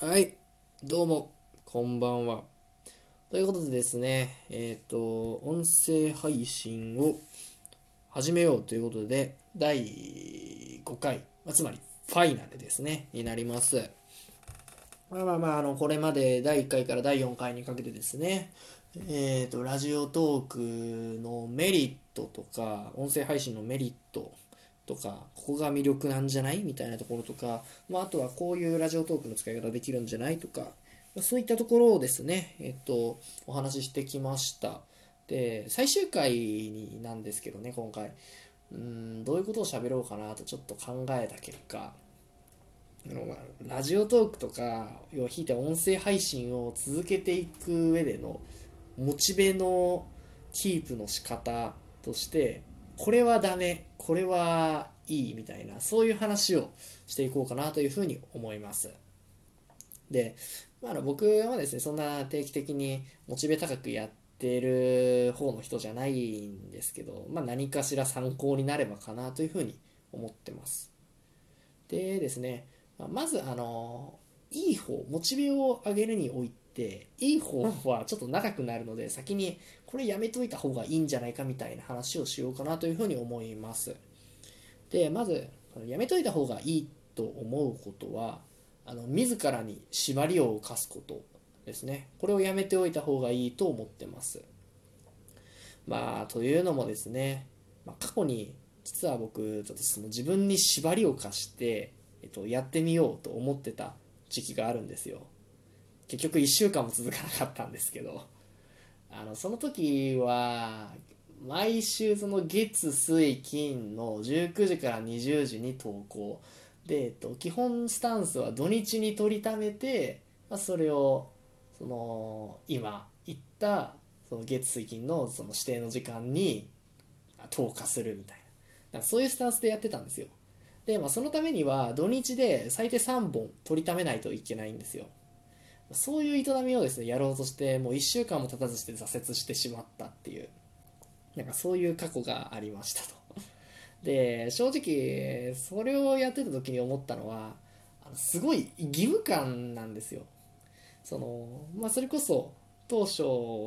はい、どうも、こんばんは。ということでですね、えっ、と、音声配信を始めようということで、第5回、つまりファイナルですね、になります。まあまあまあ、あの、これまで第1回から第4回にかけてですね、えっ、と、ラジオトークのメリットとか、音声配信のメリットとか、ここが魅力なんじゃない？みたいなところとか、まあ、あとはこういうラジオトークの使い方できるんじゃない？とか、そういったところをですね、えっと、お話ししてきました。で、最終回になんですけどね、今回。うーん、どういうことを喋ろうかなとちょっと考えた結果、ラジオトークとか、要はひいて音声配信を続けていく上でのモチベのキープの仕方として、これはダメ、これはいいみたいな、そういう話をしていこうかなというふうに思います。で、まあ、僕はですね、そんな定期的にモチベ高くやってる方の人じゃないんですけど、まあ何かしら参考になればかなというふうに思ってます。でですね、ままずあの、いい方、モチベを上げるにおいて、いい方法はちょっと長くなるので、先にこれやめといた方がいいんじゃないかみたいな話をしようかなというふうに思います。で、まず、やめといた方がいいと思うことは、あの自らに縛りを課すことですね。これをやめておいた方がいいと思ってます。まあ、というのもですね、まあ、過去に実は僕、ちょっとその自分に縛りを課して、えっと、やってみようと思ってた時期があるんですよ。結局1週間も続かなかったんですけど、あのその時は毎週その月水金の19時から20時に投稿。で、えっと、基本スタンスは土日に取りためて、まあ、それをその今言ったその月水金のその指定の時間に投下するみたいな。そういうスタンスでやってたんですよ。で、まあ、そのためには土日で最低3本取りためないといけないんですよ。そういう営みをですねやろうとしてもう1週間も経たずして挫折してしまったっていうなんかそういう過去がありましたと。で正直それをやってた時に思ったのはあのすごい義務感なんですよ。そのまあそれこそ当初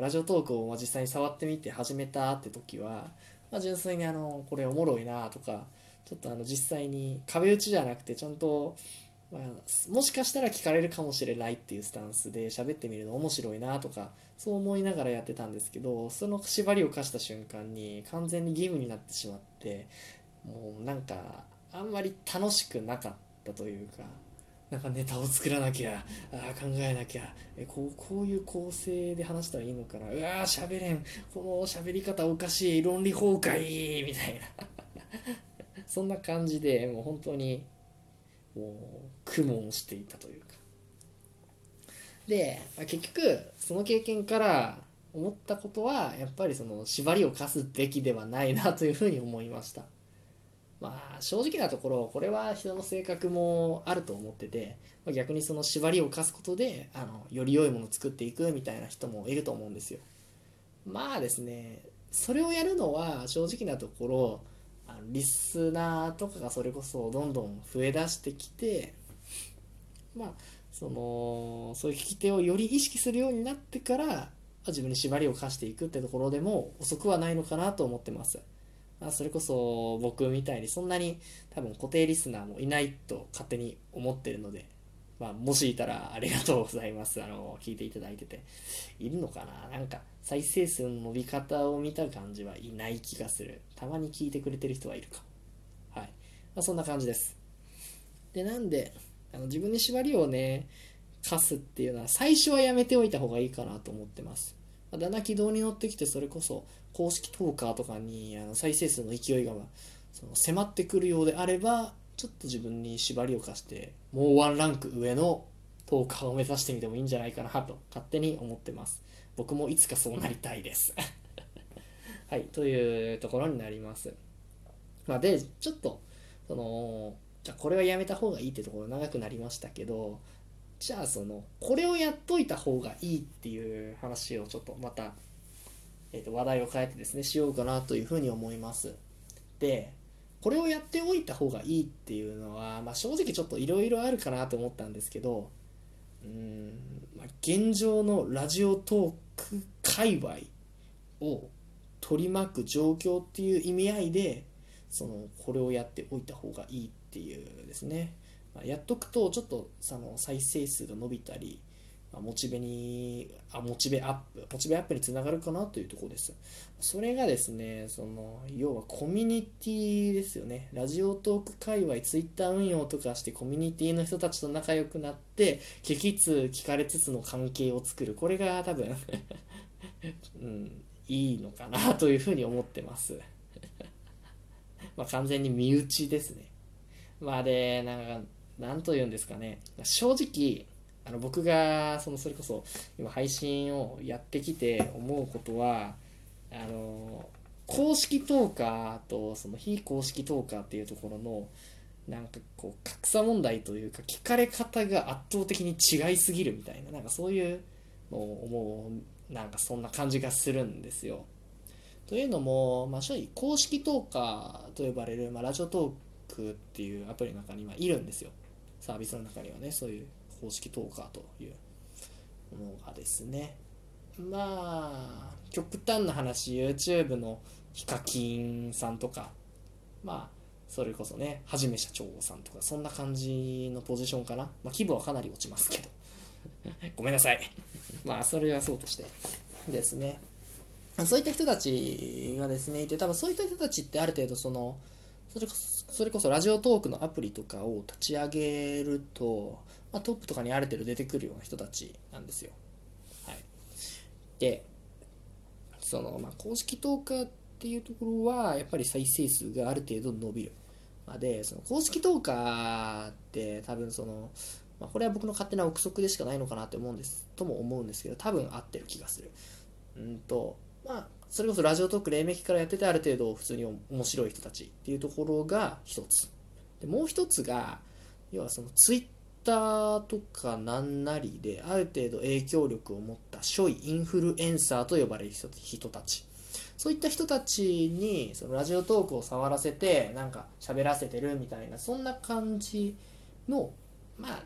ラジオトークを実際に触ってみて始めたって時は、まあ、純粋にあのこれおもろいなとかちょっとあの実際に壁打ちじゃなくてちゃんとまあ、もしかしたら聞かれるかもしれないっていうスタンスで喋ってみるの面白いなとかそう思いながらやってたんですけどその縛りを課した瞬間に完全に義務になってしまってもうなんかあんまり楽しくなかったというかなんかネタを作らなきゃあ考えなきゃえこうこういう構成で話したらいいのかな。うわー喋れん。この喋り方おかしい。論理崩壊。みたいな。そんな感じでもう本当にもう苦悶していたというか。で、結局その経験から思ったことはやっぱりその縛りを課すべきではないなというふうに思いました。まあ正直なところこれは人の性格もあると思っててま逆にその縛りを課すことであのより良いものを作っていくみたいな人もいると思うんですよ。まあですねそれをやるのは正直なところあのリスナーとかがそれこそどんどん増えだしてきてまあそのそういう聞き手をより意識するようになってから、自分に縛りを課していくってところでも遅くはないのかなと思ってます、まあ、それこそ僕みたいにそんなに多分固定リスナーもいないと勝手に思ってるのでまあ、もしいたらありがとうございます。あの、聞いていただいてて。いるのかな？なんか、再生数の伸び方を見た感じはいない気がする。たまに聞いてくれてる人はいるか。はい。まあ、そんな感じです。で、なんで、あの自分に縛りをね、課すっていうのは、最初はやめておいた方がいいかなと思ってます。まあだんだん軌道に乗ってきて、それこそ、公式トーカーとかにあの再生数の勢いが、その迫ってくるようであれば、ちょっと自分に縛りを課して、もうワンランク上のトーカーを目指してみてもいいんじゃないかなと勝手に思ってます。僕もいつかそうなりたいです。はい、というところになります。まあ、で、ちょっと、その、じゃあこれはやめた方がいいってところ長くなりましたけど、じゃあその、これをやっといた方がいいっていう話をちょっとまた、えー、と話題を変えてですね、しようかなというふうに思います。で、これをやっておいた方がいいっていうのは、まあ、正直ちょっといろいろあるかなと思ったんですけどうん、まあ、現状のラジオトーク界隈を取り巻く状況っていう意味合いでそのこれをやっておいた方がいいっていうですね、まあ、やっとくとちょっとその再生数が伸びたりモチベにあモチベアップモチベアップにつながるかなというところです。それがですねその要はコミュニティですよね。ラジオトーク界隈ツイッター運用とかしてコミュニティの人たちと仲良くなって聞きつ聞かれつつの関係を作る。これが多分 うんいいのかなというふうに思ってます。まあ完全に身内ですね。まあでなんかなんと言うんですかね。正直あの僕がそのそれこそ今配信をやってきて思うことはあの公式トーカーとその非公式トーカーっていうところのなんかこう格差問題というか聞かれ方が圧倒的に違いすぎるみたいななんかそういうのを思うなんかそんな感じがするんですよ。というのも、まあ、正直公式トーカーと呼ばれる、まあ、ラジオトークっていうアプリの中にはいるんですよ。サービスの中にはね、そういう公式トーカーというものがですね。まあ極端な話 YouTube のヒカキンさんとかまあそれこそねはじめ社長さんとかそんな感じのポジションかな、まあ、規模はかなり落ちますけど。ごめんなさい。まあそれはそうとして。ですね。そういった人たちがですねいて多分そういった人たちってある程度そのそれこそそれこそラジオトークのアプリとかを立ち上げるとまあ、トップとかにある程度出てくるような人たちなんですよ。はい、でその、まあ、公式トーカーっていうところはやっぱり再生数がある程度伸びる。まあ、でその公式トーカーって多分その、まあ、これは僕の勝手な憶測でしかないのかなって思うんですとも思うんですけど多分合ってる気がする。うんとまあそれこそラジオトーク黎明期からやっててある程度普通に面白い人たちっていうところが一つでもう一つが要はそのツイッターとかなんなりである程度影響力を持った諸位インフルエンサーと呼ばれる人たち。そういった人たちにそのラジオトークを触らせてなんか喋らせてるみたいなそんな感じのまあ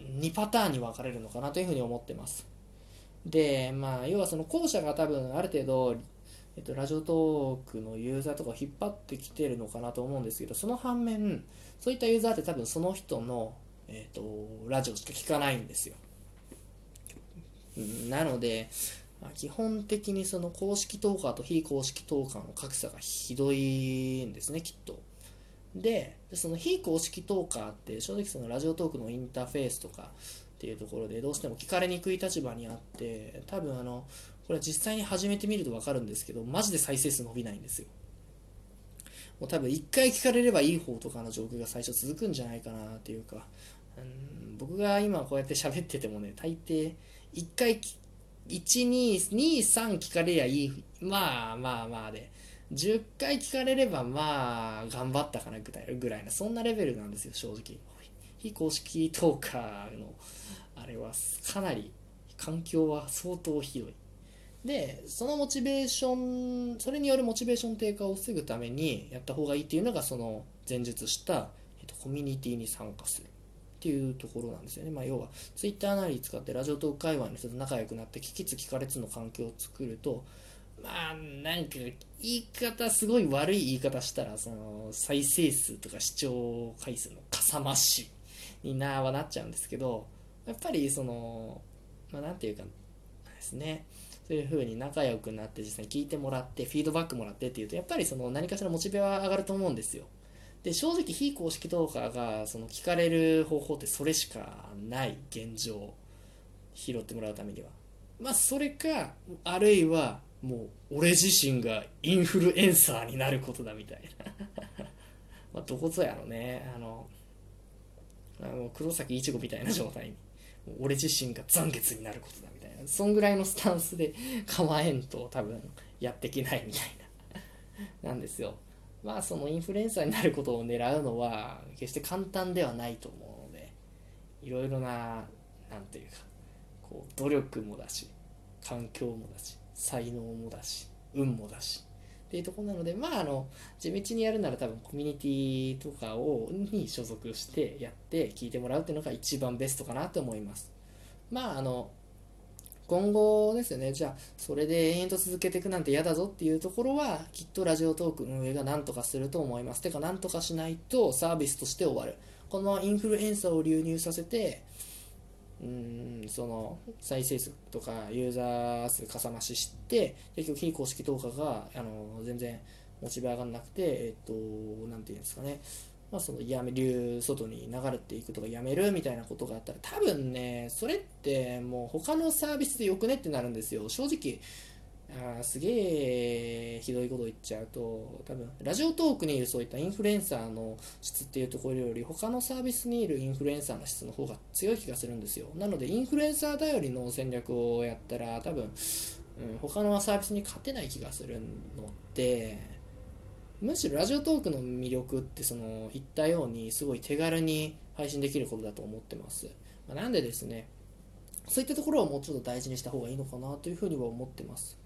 2パターンに分かれるのかなというふうに思ってます。でまあ要はその後者が多分ある程度えっと、ラジオトークのユーザーとかを引っ張ってきてるのかなと思うんですけどその反面そういったユーザーって多分その人のえーと、ラジオしか聞かないんですよ。なので、ま、基本的にその公式トーカーと非公式トーカーの格差がひどいんですね、きっと。で、その非公式トーカーって正直そのラジオトークのインターフェースとかっていうところでどうしても聞かれにくい立場にあって、多分あの、これ実際に始めてみると分かるんですけど、マジで再生数伸びないんですよ。もう多分1回聞かれればいい方とかの状況が最初続くんじゃないかなっていうか、うん僕が今こうやって喋っててもね、大抵、1回、1、2、2、3聞かれりゃいい、まあまあまあで、10回聞かれればまあ頑張ったかなぐらいな、そんなレベルなんですよ、正直。非公式トーカーの、あれはかなり、環境は相当ひどい。で、そのモチベーション、それによるモチベーション低下を防ぐためにやった方がいいっていうのが、その前述した、えっと、コミュニティに参加する。っていうところなんですよね。まあ、要は、ツイッターなり使ってラジオトーク界隈の人と仲良くなって、聞きつ聞かれつの環境を作ると、まあ、なんか、言い方、すごい悪い言い方したら、その、再生数とか視聴回数のかさ増しになはなっちゃうんですけど、やっぱり、その、まあ、なんていうかですね、そういう風に仲良くなって実際に聞いてもらって、フィードバックもらってっていうと、やっぱりその何かしらモチベは上がると思うんですよ。で正直非公式トーカーがその聞かれる方法ってそれしかない現状拾ってもらうためには。まあそれかあるいはもう俺自身がインフルエンサーになることだみたいな。まあどこぞやろね。あのあの黒崎いちごみたいな状態に。俺自身が残月になることだみたいな。そんぐらいのスタンスで構えんと多分やっていけないみたいな。なんですよ。まあそのインフルエンサーになることを狙うのは決して簡単ではないと思うのでいろいろな何ていうかこう努力もだし環境もだし才能もだし運もだしっていうとこなのでまああの地道にやるなら多分コミュニティとかをに所属してやって聞いてもらうっていうのが一番ベストかなと思います。まああの今後ですよね。じゃあそれで延々と続けていくなんて嫌だぞっていうところはきっとラジオトーク運営が何とかすると思います。てか何とかしないとサービスとして終わる。このインフルエンサーを流入させてうんその再生数とかユーザー数かさ増しして結局非公式投下があの全然モチベ上がらなくてえっと何て言うんですかね。まあ、そのやめ流外に流れていくとかやめるみたいなことがあったら多分ねそれってもう他のサービスでよくねってなるんですよ。正直あすげえひどいこと言っちゃうと多分ラジオトークにいるそういったインフルエンサーの質っていうところより他のサービスにいるインフルエンサーの質の方が強い気がするんですよ。なのでインフルエンサー頼りの戦略をやったら多分、うん、他のサービスに勝てない気がするのでむしろラジオトークの魅力ってその言ったようにすごい手軽に配信できることだと思ってます、まあ、なんでですねそういったところをもうちょっと大事にした方がいいのかなというふうには思ってます。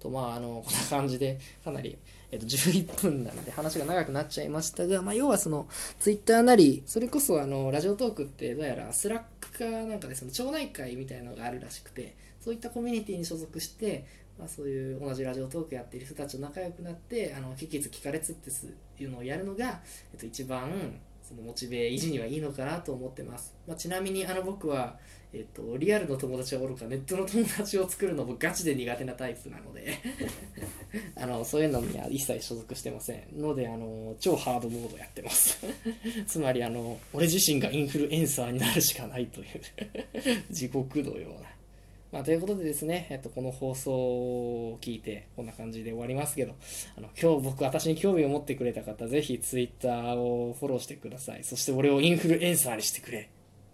とまああのこんな感じでかなり、えっと、11分なので話が長くなっちゃいましたが、まあ、要はそのツイッターなりそれこそあのラジオトークってどうやら Slack かなんかでその町内会みたいなのがあるらしくてそういったコミュニティに所属してまあ、そういう同じラジオトークやってる人たちと仲良くなってあの聞きつ聞かれつっていうのをやるのが、えっと、一番そのモチベ維持にはいいのかなと思ってます、まあ、ちなみにあの僕は、えっと、リアルの友達はおろかネットの友達を作るのもガチで苦手なタイプなので あのそういうのには一切所属してませんのであの超ハードモードやってます。つまりあの俺自身がインフルエンサーになるしかないという 地獄のような。まあ、ということでですね、えっと、この放送を聞いて、こんな感じで終わりますけど、あの、今日僕、私に興味を持ってくれた方、ぜひ Twitter をフォローしてください。そして俺をインフルエンサーにしてくれ。